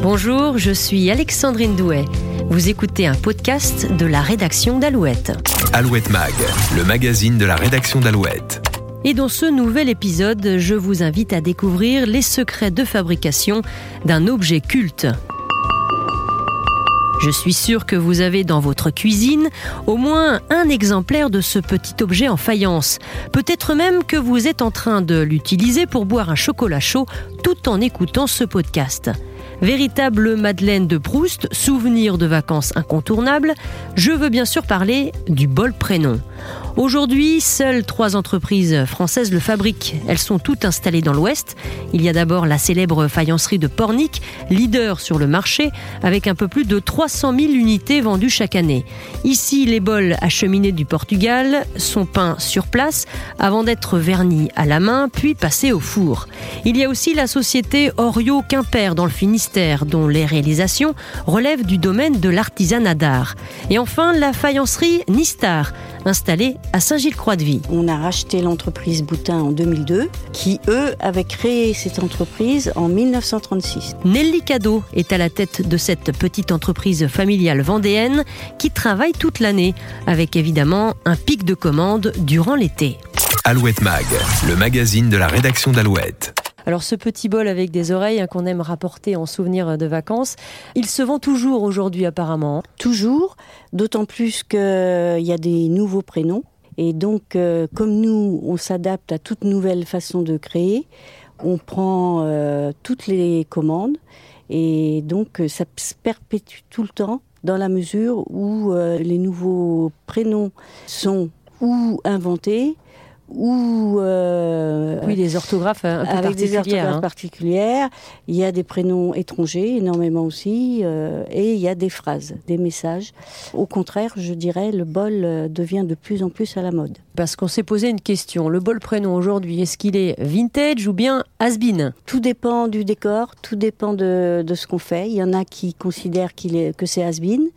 Bonjour, je suis Alexandrine Douet. Vous écoutez un podcast de la rédaction d'Alouette. Alouette Mag, le magazine de la rédaction d'Alouette. Et dans ce nouvel épisode, je vous invite à découvrir les secrets de fabrication d'un objet culte. Je suis sûre que vous avez dans votre cuisine au moins un exemplaire de ce petit objet en faïence. Peut-être même que vous êtes en train de l'utiliser pour boire un chocolat chaud tout en écoutant ce podcast. Véritable Madeleine de Proust, souvenir de vacances incontournables, je veux bien sûr parler du bol prénom. Aujourd'hui, seules trois entreprises françaises le fabriquent. Elles sont toutes installées dans l'Ouest. Il y a d'abord la célèbre faïencerie de Pornic, leader sur le marché, avec un peu plus de 300 000 unités vendues chaque année. Ici, les bols acheminés du Portugal sont peints sur place avant d'être vernis à la main, puis passés au four. Il y a aussi la société Orio Quimper dans le Finistère, dont les réalisations relèvent du domaine de l'artisanat d'art. Et enfin, la faïencerie Nistar, installée à Saint-Gilles-Croix-de-Vie. On a racheté l'entreprise Boutin en 2002, qui eux avaient créé cette entreprise en 1936. Nelly Cadeau est à la tête de cette petite entreprise familiale vendéenne qui travaille toute l'année, avec évidemment un pic de commandes durant l'été. Alouette Mag, le magazine de la rédaction d'Alouette. Alors ce petit bol avec des oreilles hein, qu'on aime rapporter en souvenir de vacances, il se vend toujours aujourd'hui apparemment. Toujours, d'autant plus qu'il y a des nouveaux prénoms. Et donc, euh, comme nous, on s'adapte à toute nouvelle façon de créer, on prend euh, toutes les commandes. Et donc, ça se perpétue tout le temps dans la mesure où euh, les nouveaux prénoms sont ou inventés, ou euh, oui des orthographes un peu avec des orthographes hein. particulières. Il y a des prénoms étrangers énormément aussi, euh, et il y a des phrases, des messages. Au contraire, je dirais, le bol euh, devient de plus en plus à la mode. Parce qu'on s'est posé une question. Le bol prénom aujourd'hui, est-ce qu'il est vintage ou bien has-been Tout dépend du décor, tout dépend de, de ce qu'on fait. Il y en a qui considèrent qu'il est, que c'est has-been.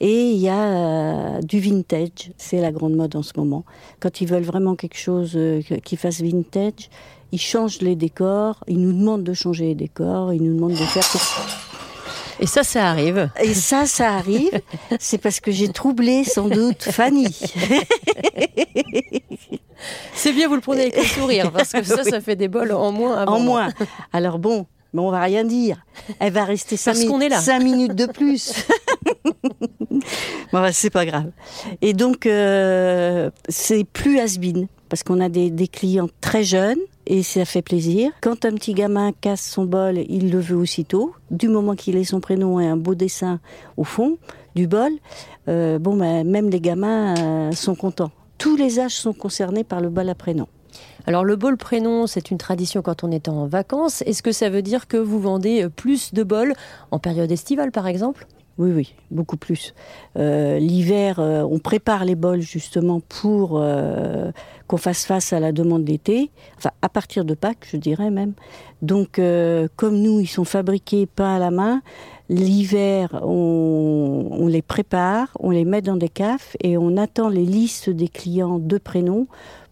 Et il y a euh, du vintage, c'est la grande mode en ce moment. Quand ils veulent vraiment quelque chose euh, qui fasse vintage, ils changent les décors, ils nous demandent de changer les décors, ils nous demandent de faire... Et ça, ça arrive. Et ça, ça arrive. C'est parce que j'ai troublé sans doute Fanny. C'est bien, vous le prenez avec le sourire, parce que ça, ça fait des bols en moins. En moins. Alors bon, mais on va rien dire. Elle va rester cinq, minutes de plus. bon, c'est pas grave. Et donc, euh, c'est plus has parce qu'on a des, clients très jeunes et ça fait plaisir. Quand un petit gamin casse son bol, il le veut aussitôt. Du moment qu'il ait son prénom et un beau dessin au fond du bol, euh, bon, ben, même les gamins euh, sont contents. Tous les âges sont concernés par le bol à prénom. Alors le bol prénom, c'est une tradition quand on est en vacances. Est-ce que ça veut dire que vous vendez plus de bols en période estivale par exemple? Oui, oui, beaucoup plus. Euh, l'hiver, euh, on prépare les bols justement pour euh, qu'on fasse face à la demande d'été, enfin à partir de Pâques, je dirais même. Donc, comme nous, ils sont fabriqués pas à la main, l'hiver, on, les prépare, on les met dans des cafes et on attend les listes des clients de prénoms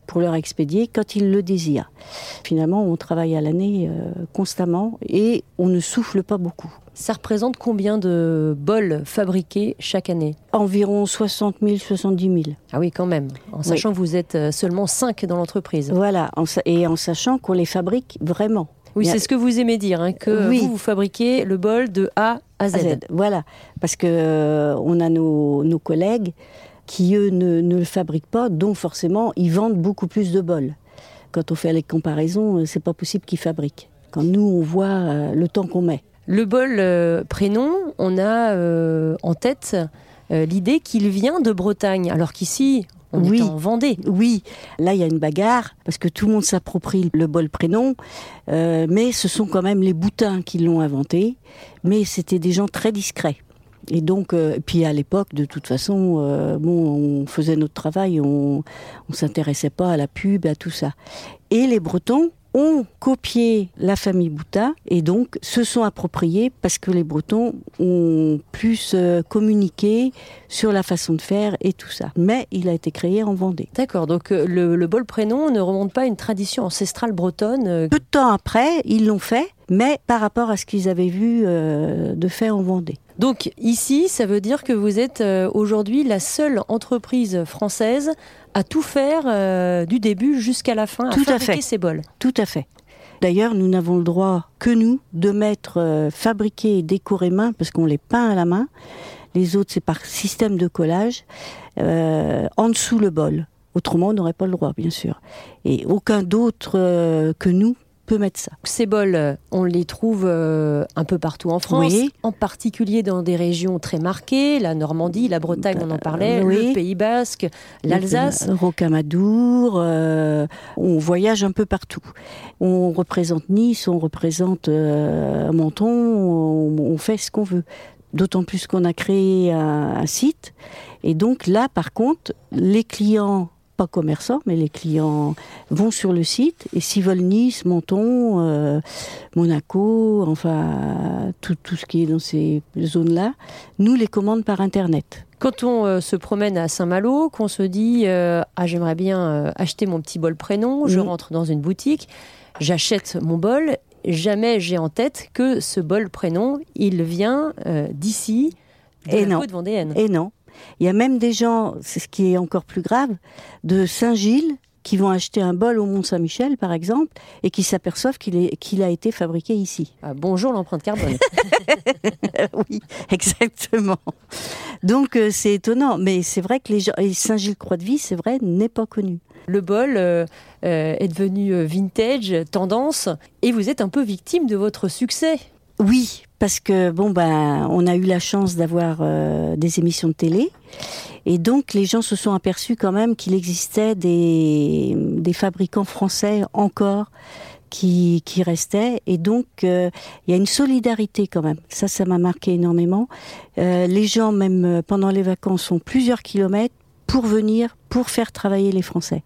pour leur expédier quand ils le désirent. Finalement, on travaille à l'année constamment et on ne souffle pas beaucoup. Ça représente combien de bols fabriqués chaque année Environ 60 000, 70 000. Ah oui, quand même. En sachant que vous êtes euh, seulement 5 dans l'entreprise. Voilà, et en sachant qu'on les fabrique vraiment. Oui, c'est ce que vous aimez dire, hein, que vous, vous fabriquez le bol de A à Z. Voilà, parce que euh, on a nos, nos collègues qui eux ne, le fabriquent pas, donc forcément ils vendent beaucoup plus de bols. Quand on fait les comparaisons, euh, c'est pas possible qu'ils fabriquent. Quand nous on voit euh, le temps qu'on met. Le bol euh, prénom, on a en tête l'idée qu'il vient de Bretagne, alors qu'ici on oui, est en Vendée. Oui, là il y a une bagarre parce que tout le monde s'approprie le bol prénom, mais ce sont quand même les boutins qui l'ont inventé. Mais c'était des gens très discrets. Et donc, euh, puis à l'époque, de toute façon, euh, bon, on faisait notre travail, on, on s'intéressait pas à la pub, à tout ça. Et les Bretons ont copié la famille Bouta et donc se sont appropriés parce que les Bretons ont plus communiqué sur la façon de faire et tout ça. Mais il a été créé en Vendée. D'accord, donc euh, le, le bol prénom ne remonte pas à une tradition ancestrale bretonne euh, Peu de temps après, ils l'ont fait, mais par rapport à ce qu'ils avaient vu euh, de fait en Vendée. Donc ici, ça veut dire que vous êtes euh, aujourd'hui la seule entreprise française à tout faire euh, du début jusqu'à la fin, à Tout à fabriquer fait. ces bols. Tout à fait. D'ailleurs, nous n'avons le droit que nous de mettre euh, fabriquer et décorer main, parce qu'on les peint à la main. Les autres, c'est par système de collage, en dessous le bol. Autrement, on n'aurait pas le droit, bien sûr. Et aucun d'autre que nous peut mettre ça. Ces bols, euh, on les trouve euh, un peu partout en France, Oui. en particulier dans des régions très marquées, la Normandie, la Bretagne, on en parlait, Bah, oui. le Pays Basque, l'Alsace. Rocamadour, euh, on voyage un peu partout. On représente Nice, on représente euh, Menton, on, on fait ce qu'on veut. D'autant plus qu'on a créé un, un site. Et donc là, par contre, les clients, pas commerçants, mais les clients vont sur le site et s'ils veulent Nice, Menton, euh, Monaco, enfin tout, tout ce qui est dans ces zones-là, nous les commandons par Internet. Quand on euh, se promène à Saint-Malo, qu'on se dit euh, ah j'aimerais bien acheter mon petit bol prénom, je rentre dans une boutique, j'achète mon bol, jamais j'ai en tête que ce bol prénom, il vient d'ici, de Et la non. vendéenne. Et non. Il y a même des gens, c'est ce qui est encore plus grave, de Saint-Gilles qui vont acheter un bol au Mont-Saint-Michel, par exemple, et qui s'aperçoivent qu'il a été fabriqué ici. Ah, bonjour l'empreinte carbone. oui, exactement. Donc euh, c'est étonnant, mais c'est vrai que les gens, et Saint-Gilles-Croix-de-Vie, c'est vrai, n'est pas connu. Le bol euh, euh, est devenu vintage, tendance, et vous êtes un peu victime de votre succès. Oui, parce que bon ben, on a eu la chance d'avoir euh, des émissions de télé, et donc les gens se sont aperçus quand même qu'il existait des, fabricants français encore qui, qui restaient, et donc euh, il y a une solidarité quand même. Ça, ça m'a marqué énormément. Euh, les gens, même pendant les vacances, ont plusieurs kilomètres pour venir, pour faire travailler les Français.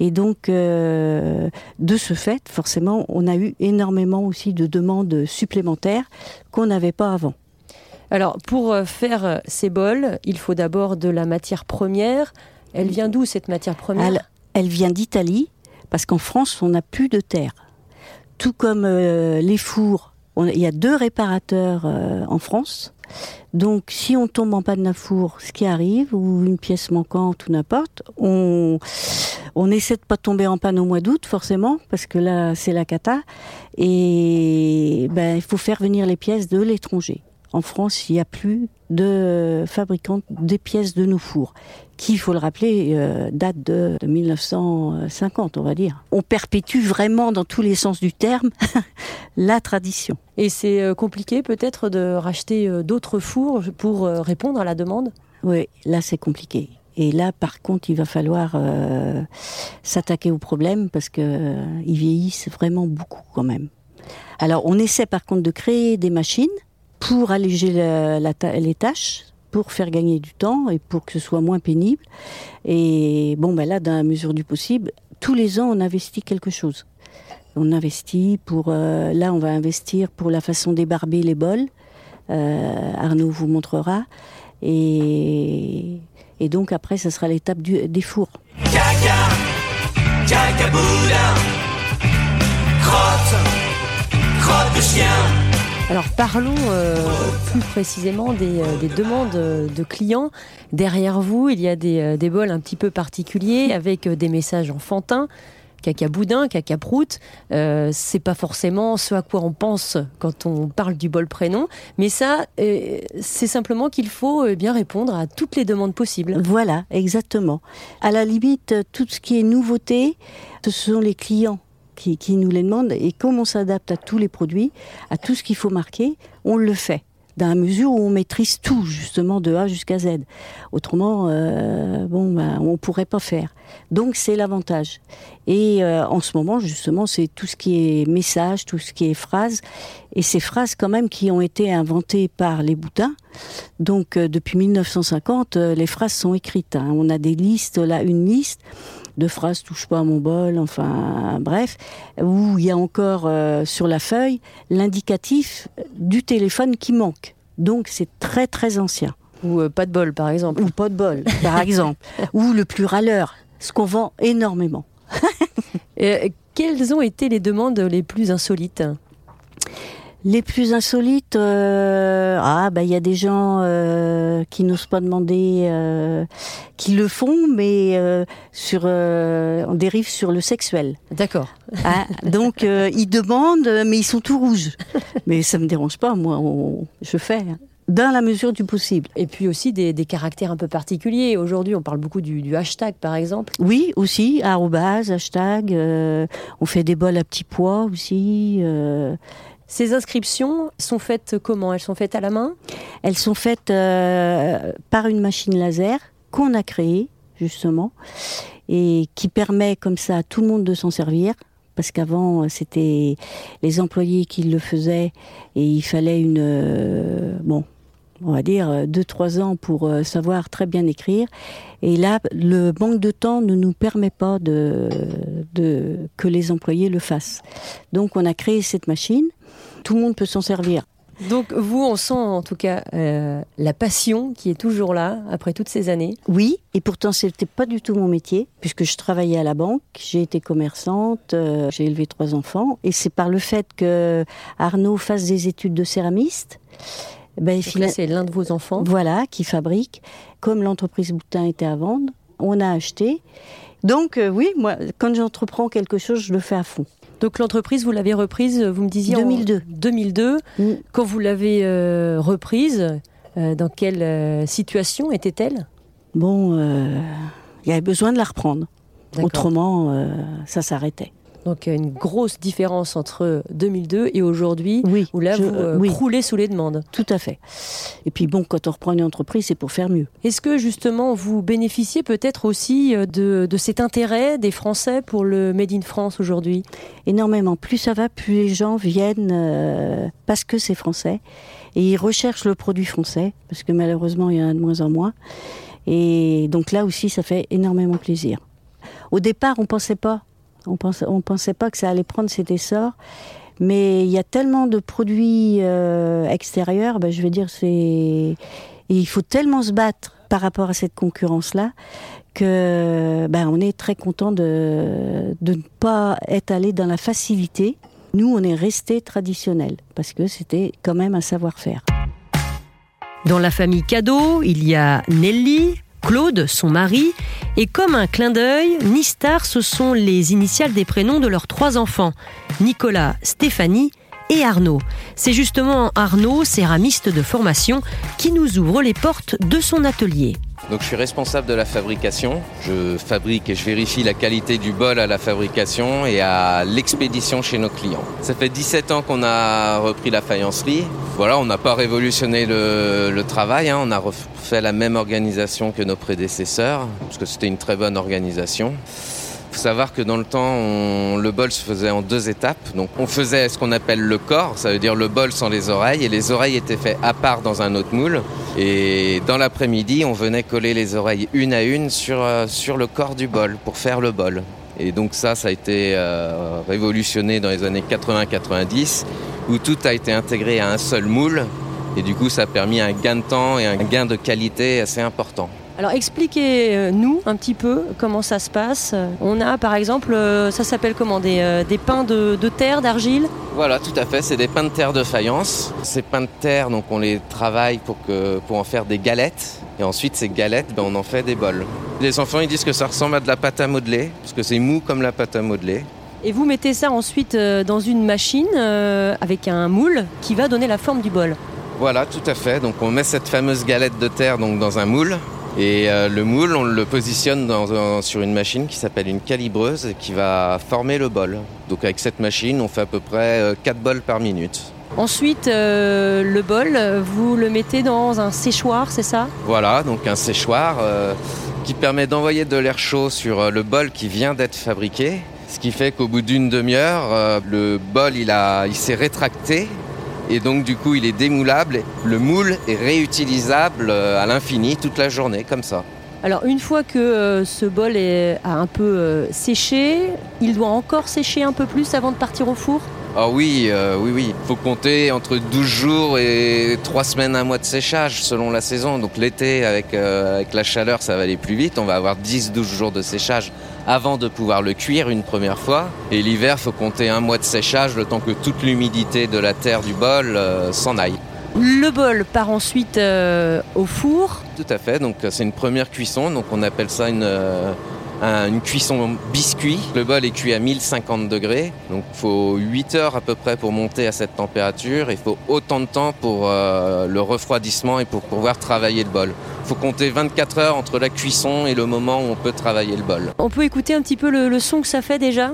Et donc, euh, de ce fait, forcément, on a eu énormément aussi de demandes supplémentaires qu'on n'avait pas avant. Alors, pour euh, faire euh, ces bols, il faut d'abord de la matière première. Elle vient d'où cette matière première? Elle, elle vient d'Italie, parce qu'en France, on n'a plus de terre. Tout comme euh, les fours, il y a deux réparateurs euh, en France. Donc, si on tombe en panne d'un four, ce qui arrive, ou une pièce manquante ou n'importe, on, on essaie de pas tomber en panne au mois d'août, forcément, parce que là, c'est la cata. Et ben, il faut faire venir les pièces de l'étranger. En France, il n'y a plus de fabricants des pièces de nos fours, qui, il faut le rappeler, euh, date de, de 1950, on va dire. On perpétue vraiment, dans tous les sens du terme, la tradition. Et c'est euh, compliqué peut-être de racheter euh, d'autres fours pour euh, répondre à la demande? Oui, là c'est compliqué. Et là, par contre, il va falloir euh, s'attaquer au problème parce que euh, vieillissent vraiment beaucoup quand même. Alors, on essaie par contre de créer des machines pour alléger les tâches, pour faire gagner du temps et pour que ce soit moins pénible. Et bon, ben là, dans la mesure du possible, tous les ans, on investit quelque chose. On investit pour. euh, là, on va investir pour la façon d'ébarber les bols. Euh, Arnaud vous montrera. Et, donc après, ça sera l'étape des fours. Alors parlons euh, plus précisément des, euh, des demandes euh, de clients. Derrière vous, il y a des, des bols un petit peu particuliers avec des messages enfantins. Caca boudin, caca prout, euh, c'est pas forcément ce à quoi on pense quand on parle du bol prénom, mais ça, c'est simplement qu'il faut bien répondre à toutes les demandes possibles. Voilà, exactement. À la limite, tout ce qui est nouveauté, ce sont les clients qui, nous les demandent. Et comme on s'adapte à tous les produits, à tout ce qu'il faut marquer, on le fait. Dans la mesure où on maîtrise tout, justement, de A jusqu'à Z. Autrement, euh, bon, ben, on pourrait pas faire. Donc, c'est l'avantage. Et euh, en ce moment, justement, c'est tout ce qui est message, tout ce qui est phrase. Et ces phrases, quand même, qui ont été inventées par les boutins. Donc, euh, depuis 1950, euh, les phrases sont écrites. hein. On a des listes, là, une liste deux phrases touche pas à mon bol, enfin bref, où il y a encore euh, sur la feuille l'indicatif du téléphone qui manque. Donc c'est très très ancien. Ou euh, pas de bol, par exemple. Ou pas de bol, par exemple. Ou le plus râleur, ce qu'on vend énormément. Et, quelles ont été les demandes les plus insolites? Les plus insolites, euh, ah bah il y a des gens euh, qui n'osent pas demander, euh, qui le font, mais euh, sur, euh, on dérive sur le sexuel. D'accord. hein. Donc euh, ils demandent, mais ils sont tout rouges. Mais ça me dérange pas, moi, on- je fais hein. dans la mesure du possible. Et puis aussi des, des caractères un peu particuliers. Aujourd'hui, on parle beaucoup du, du hashtag, par exemple. Oui, aussi, arrobase, hashtag. euh, on fait des bols à petits pois aussi. euh, Ces inscriptions sont faites comment? Elles sont faites à la main? Elles sont faites euh, par une machine laser qu'on a créée, justement, et qui permet comme ça à tout le monde de s'en servir. Parce qu'avant, c'était les employés qui le faisaient et il fallait une. euh, bon, on va dire euh, deux, trois ans pour euh, savoir très bien écrire. Et là, le manque de temps ne nous permet pas de, de, que les employés le fassent. Donc, on a créé cette machine. Tout le monde peut s'en servir. Donc vous, on sent en tout cas euh, la passion qui est toujours là après toutes ces années. Oui, et pourtant c'était pas du tout mon métier, puisque je travaillais à la banque, j'ai été commerçante, euh, j'ai élevé trois enfants, et c'est par le fait que Arnaud fasse des études de céramiste, ben, là, fina- c'est l'un de vos enfants. voilà, qui fabrique, comme l'entreprise Boutin était à vendre, on a acheté. Donc euh, oui, moi, quand j'entreprends quelque chose, je le fais à fond. Donc l'entreprise, vous l'avez reprise, vous me disiez 2002. en 2002. Mm. Quand vous l'avez euh, reprise, euh, dans quelle euh, situation était-elle? Bon, euh, il y avait besoin de la reprendre. Autrement, euh, ça s'arrêtait. Donc euh, une grosse différence entre 2002 et aujourd'hui, Oui, où là je- vous euh, oui. croulez sous les demandes. tout à fait. Et puis bon, quand on reprend une entreprise, c'est pour faire mieux. Est-ce que justement vous bénéficiez peut-être aussi euh, de, de cet intérêt des Français pour le Made in France aujourd'hui? Énormément. Plus ça va, plus les gens viennent euh, parce que c'est français et ils recherchent le produit français parce que malheureusement il y en a de moins en moins. Et donc là aussi, ça fait énormément plaisir. Au départ, on pensait pas, on pensait, on pensait pas que ça allait prendre cet essor. Mais il y a tellement de produits euh, extérieurs, ben, je veux dire, c'est, il faut tellement se battre par rapport à cette concurrence-là que ben, on est très content de, de ne pas être allé dans la facilité. Nous, on est resté traditionnel parce que c'était quand même un savoir-faire. Dans la famille Cadeau, il y a Nelly, Claude, son mari, et comme un clin d'œil, Nistar, ce sont les initiales des prénoms de leurs trois enfants, Nicolas, Stéphanie et Arnaud. C'est justement Arnaud, céramiste de formation, qui nous ouvre les portes de son atelier. Donc je suis responsable de la fabrication. Je fabrique et je vérifie la qualité du bol à la fabrication et à l'expédition chez nos clients. Ça fait 17 ans qu'on a repris la faïencerie. Voilà, on n'a pas révolutionné le, travail, hein. on a refait la même organisation que nos prédécesseurs, parce que c'était une très bonne organisation. Il faut savoir que dans le temps, le bol se faisait en deux étapes. On faisait ce qu'on appelle le corps, ça veut dire le bol sans les oreilles, et les oreilles étaient faites à part dans un autre moule. Et dans l'après-midi, on venait coller les oreilles une à une sur, euh, le corps du bol pour faire le bol. Et donc ça, ça a été euh, révolutionné dans les années 80-90, où tout a été intégré à un seul moule. Et du coup, ça a permis un gain de temps et un gain de qualité assez important. Alors expliquez-nous un petit peu comment ça se passe. On a par exemple, euh, ça s'appelle comment? Des, euh, des pains de, de terre, d'argile? Voilà, tout à fait. C'est des pains de terre de faïence. Ces pains de terre, donc on les travaille pour, que, pour en faire des galettes. Et ensuite, ces galettes, ben, on en fait des bols. Les enfants, ils disent que ça ressemble à de la pâte à modeler, parce que c'est mou comme la pâte à modeler. Et vous mettez ça ensuite euh, dans une machine euh, avec un moule qui va donner la forme du bol. Voilà, tout à fait. Donc on met cette fameuse galette de terre donc, dans un moule. Et euh, le moule, on le positionne dans sur une machine qui s'appelle une calibreuse qui va former le bol. Donc avec cette machine, on fait à peu près 4 bols par minute. Ensuite, euh, le bol, vous le mettez dans un séchoir, c'est ça? Voilà, donc un séchoir euh, qui permet d'envoyer de l'air chaud sur euh, le bol qui vient d'être fabriqué. Ce qui fait qu'au bout d'une demi-heure, euh, le bol il, a- il s'est rétracté et donc du coup il est démoulable. Le moule est réutilisable euh, à l'infini toute la journée comme ça. Alors une fois que euh, ce bol est, a un peu euh, séché, il doit encore sécher un peu plus avant de partir au four? Ah oui, euh, oui, oui. Il faut compter entre 12 jours et 3 semaines, un mois de séchage selon la saison. Donc l'été, avec, avec la chaleur, ça va aller plus vite. On va avoir 10-12 jours de séchage avant de pouvoir le cuire une première fois. Et l'hiver, il faut compter un mois de séchage, le temps que toute l'humidité de la terre du bol euh, s'en aille. Le bol part ensuite euh, au four. Tout à fait. Donc euh, c'est une première cuisson. Donc on appelle ça une, un- une cuisson biscuit. Le bol est cuit à 1050 degrés. Donc il faut 8 heures à peu près pour monter à cette température. Il faut autant de temps pour euh, le refroidissement et pour pouvoir travailler le bol. Il faut compter 24 heures entre la cuisson et le moment où on peut travailler le bol. On peut écouter un petit peu le, le son que ça fait déjà?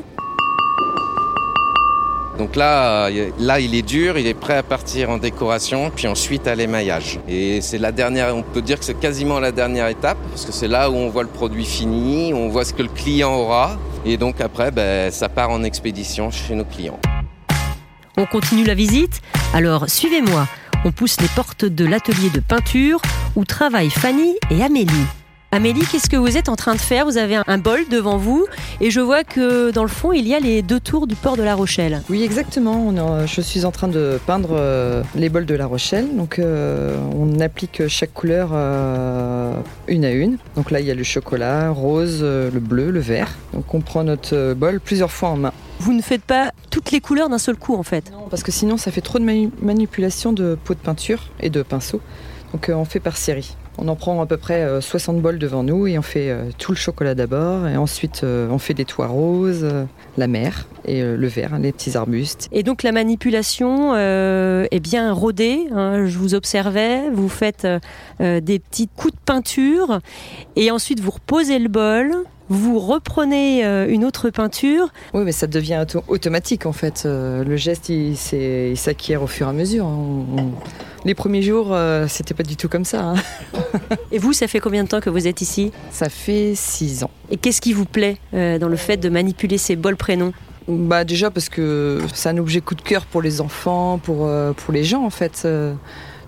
Donc là, euh, là, il est dur, il est prêt à partir en décoration, puis ensuite à l'émaillage. Et c'est la dernière, on peut dire que c'est quasiment la dernière étape, parce que c'est là où on voit le produit fini, on voit ce que le client aura, et donc après, ben, ça part en expédition chez nos clients. On continue la visite Alors suivez-moi. On pousse les portes de l'atelier de peinture où travaillent Fanny et Amélie. Amélie, qu'est-ce que vous êtes en train de faire? Vous avez un- bol devant vous et je vois que dans le fond, il y a les deux tours du port de La Rochelle. Oui, exactement. Je suis en train de peindre euh, les bols de La Rochelle. Donc, euh, on applique chaque couleur euh, une à une. Donc là, il y a le chocolat, rose, le bleu, le vert. Donc, on prend notre bol plusieurs fois en main. Vous ne faites pas toutes les couleurs d'un seul coup en fait? Parce que sinon, ça fait trop de manipulation de pots de peinture et de pinceaux. Donc, on fait par série. On en prend à peu près euh, 60 bols devant nous et on fait euh, tout le chocolat d'abord. Et ensuite, euh, on fait des toits roses, euh, la mer et euh, le vert, les petits arbustes. Et donc la manipulation euh, est bien rodée. hein. je vous observais, vous faites euh, euh, des petits coups de peinture et ensuite vous reposez le bol. Vous reprenez euh, une autre peinture. Oui, mais ça devient auto- automatique en fait. Euh, le geste, il, s'acquiert au fur et à mesure. On- Les premiers jours, euh, c'était pas du tout comme ça. hein. Et vous, ça fait combien de temps que vous êtes ici? Ça fait six ans. Et qu'est-ce qui vous plaît dans le fait de manipuler ces bols prénoms? Bah déjà parce que c'est un objet coup de cœur pour les enfants, pour, pour les gens en fait.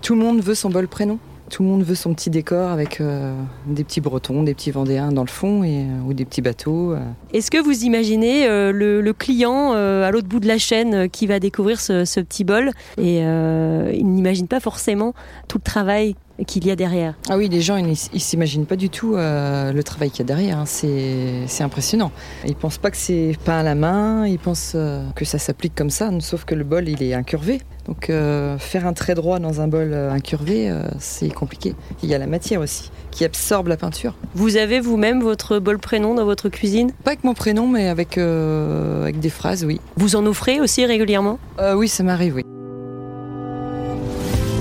Tout le monde veut son bol prénom. Tout le monde veut son petit décor avec euh, des petits bretons, des petits vendéens dans le fond euh, ou des petits bateaux. euh. Est-ce que vous imaginez le, client à l'autre bout de la chaîne qui va découvrir ce, petit bol et il n'imagine pas forcément tout le travail qu'il y a derrière Ah oui, les gens, ils, ils s'imaginent pas du tout euh, le travail qu'il y a derrière. hein. C'est, impressionnant. Ils pensent pas que c'est peint à la main, ils pensent euh, que ça s'applique comme ça, sauf que le bol, il est incurvé. Donc euh, faire un trait droit dans un bol incurvé, c'est compliqué. Il y a la matière aussi, qui absorbe la peinture. Vous avez vous-même votre bol prénom dans votre cuisine? Pas avec mon prénom, mais avec, avec des phrases, oui. Vous en offrez aussi régulièrement? Oui, ça m'arrive, oui.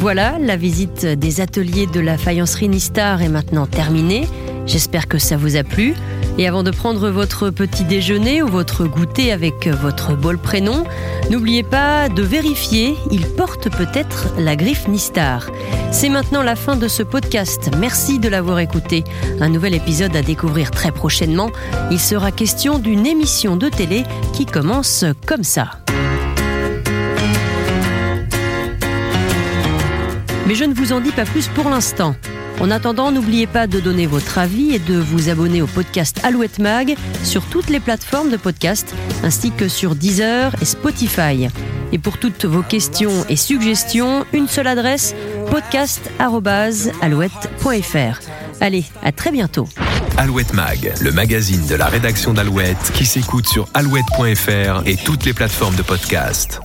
Voilà, la visite des ateliers de la faïencerie Nistar est maintenant terminée. J'espère que ça vous a plu. Et avant de prendre votre petit déjeuner ou votre goûter avec votre bol prénom, n'oubliez pas de vérifier, il porte peut-être la griffe Nistar. C'est maintenant la fin de ce podcast. Merci de l'avoir écouté. Un nouvel épisode à découvrir très prochainement. Il sera question d'une émission de télé qui commence comme ça. Mais je ne vous en dis pas plus pour l'instant. En attendant, n'oubliez pas de donner votre avis et de vous abonner au podcast Alouette Mag sur toutes les plateformes de podcast, ainsi que sur Deezer et Spotify. Et pour toutes vos questions et suggestions, une seule adresse podcast.alouette.fr. Allez, à très bientôt. Alouette Mag, le magazine de la rédaction d'Alouette qui s'écoute sur alouette.fr et toutes les plateformes de podcast.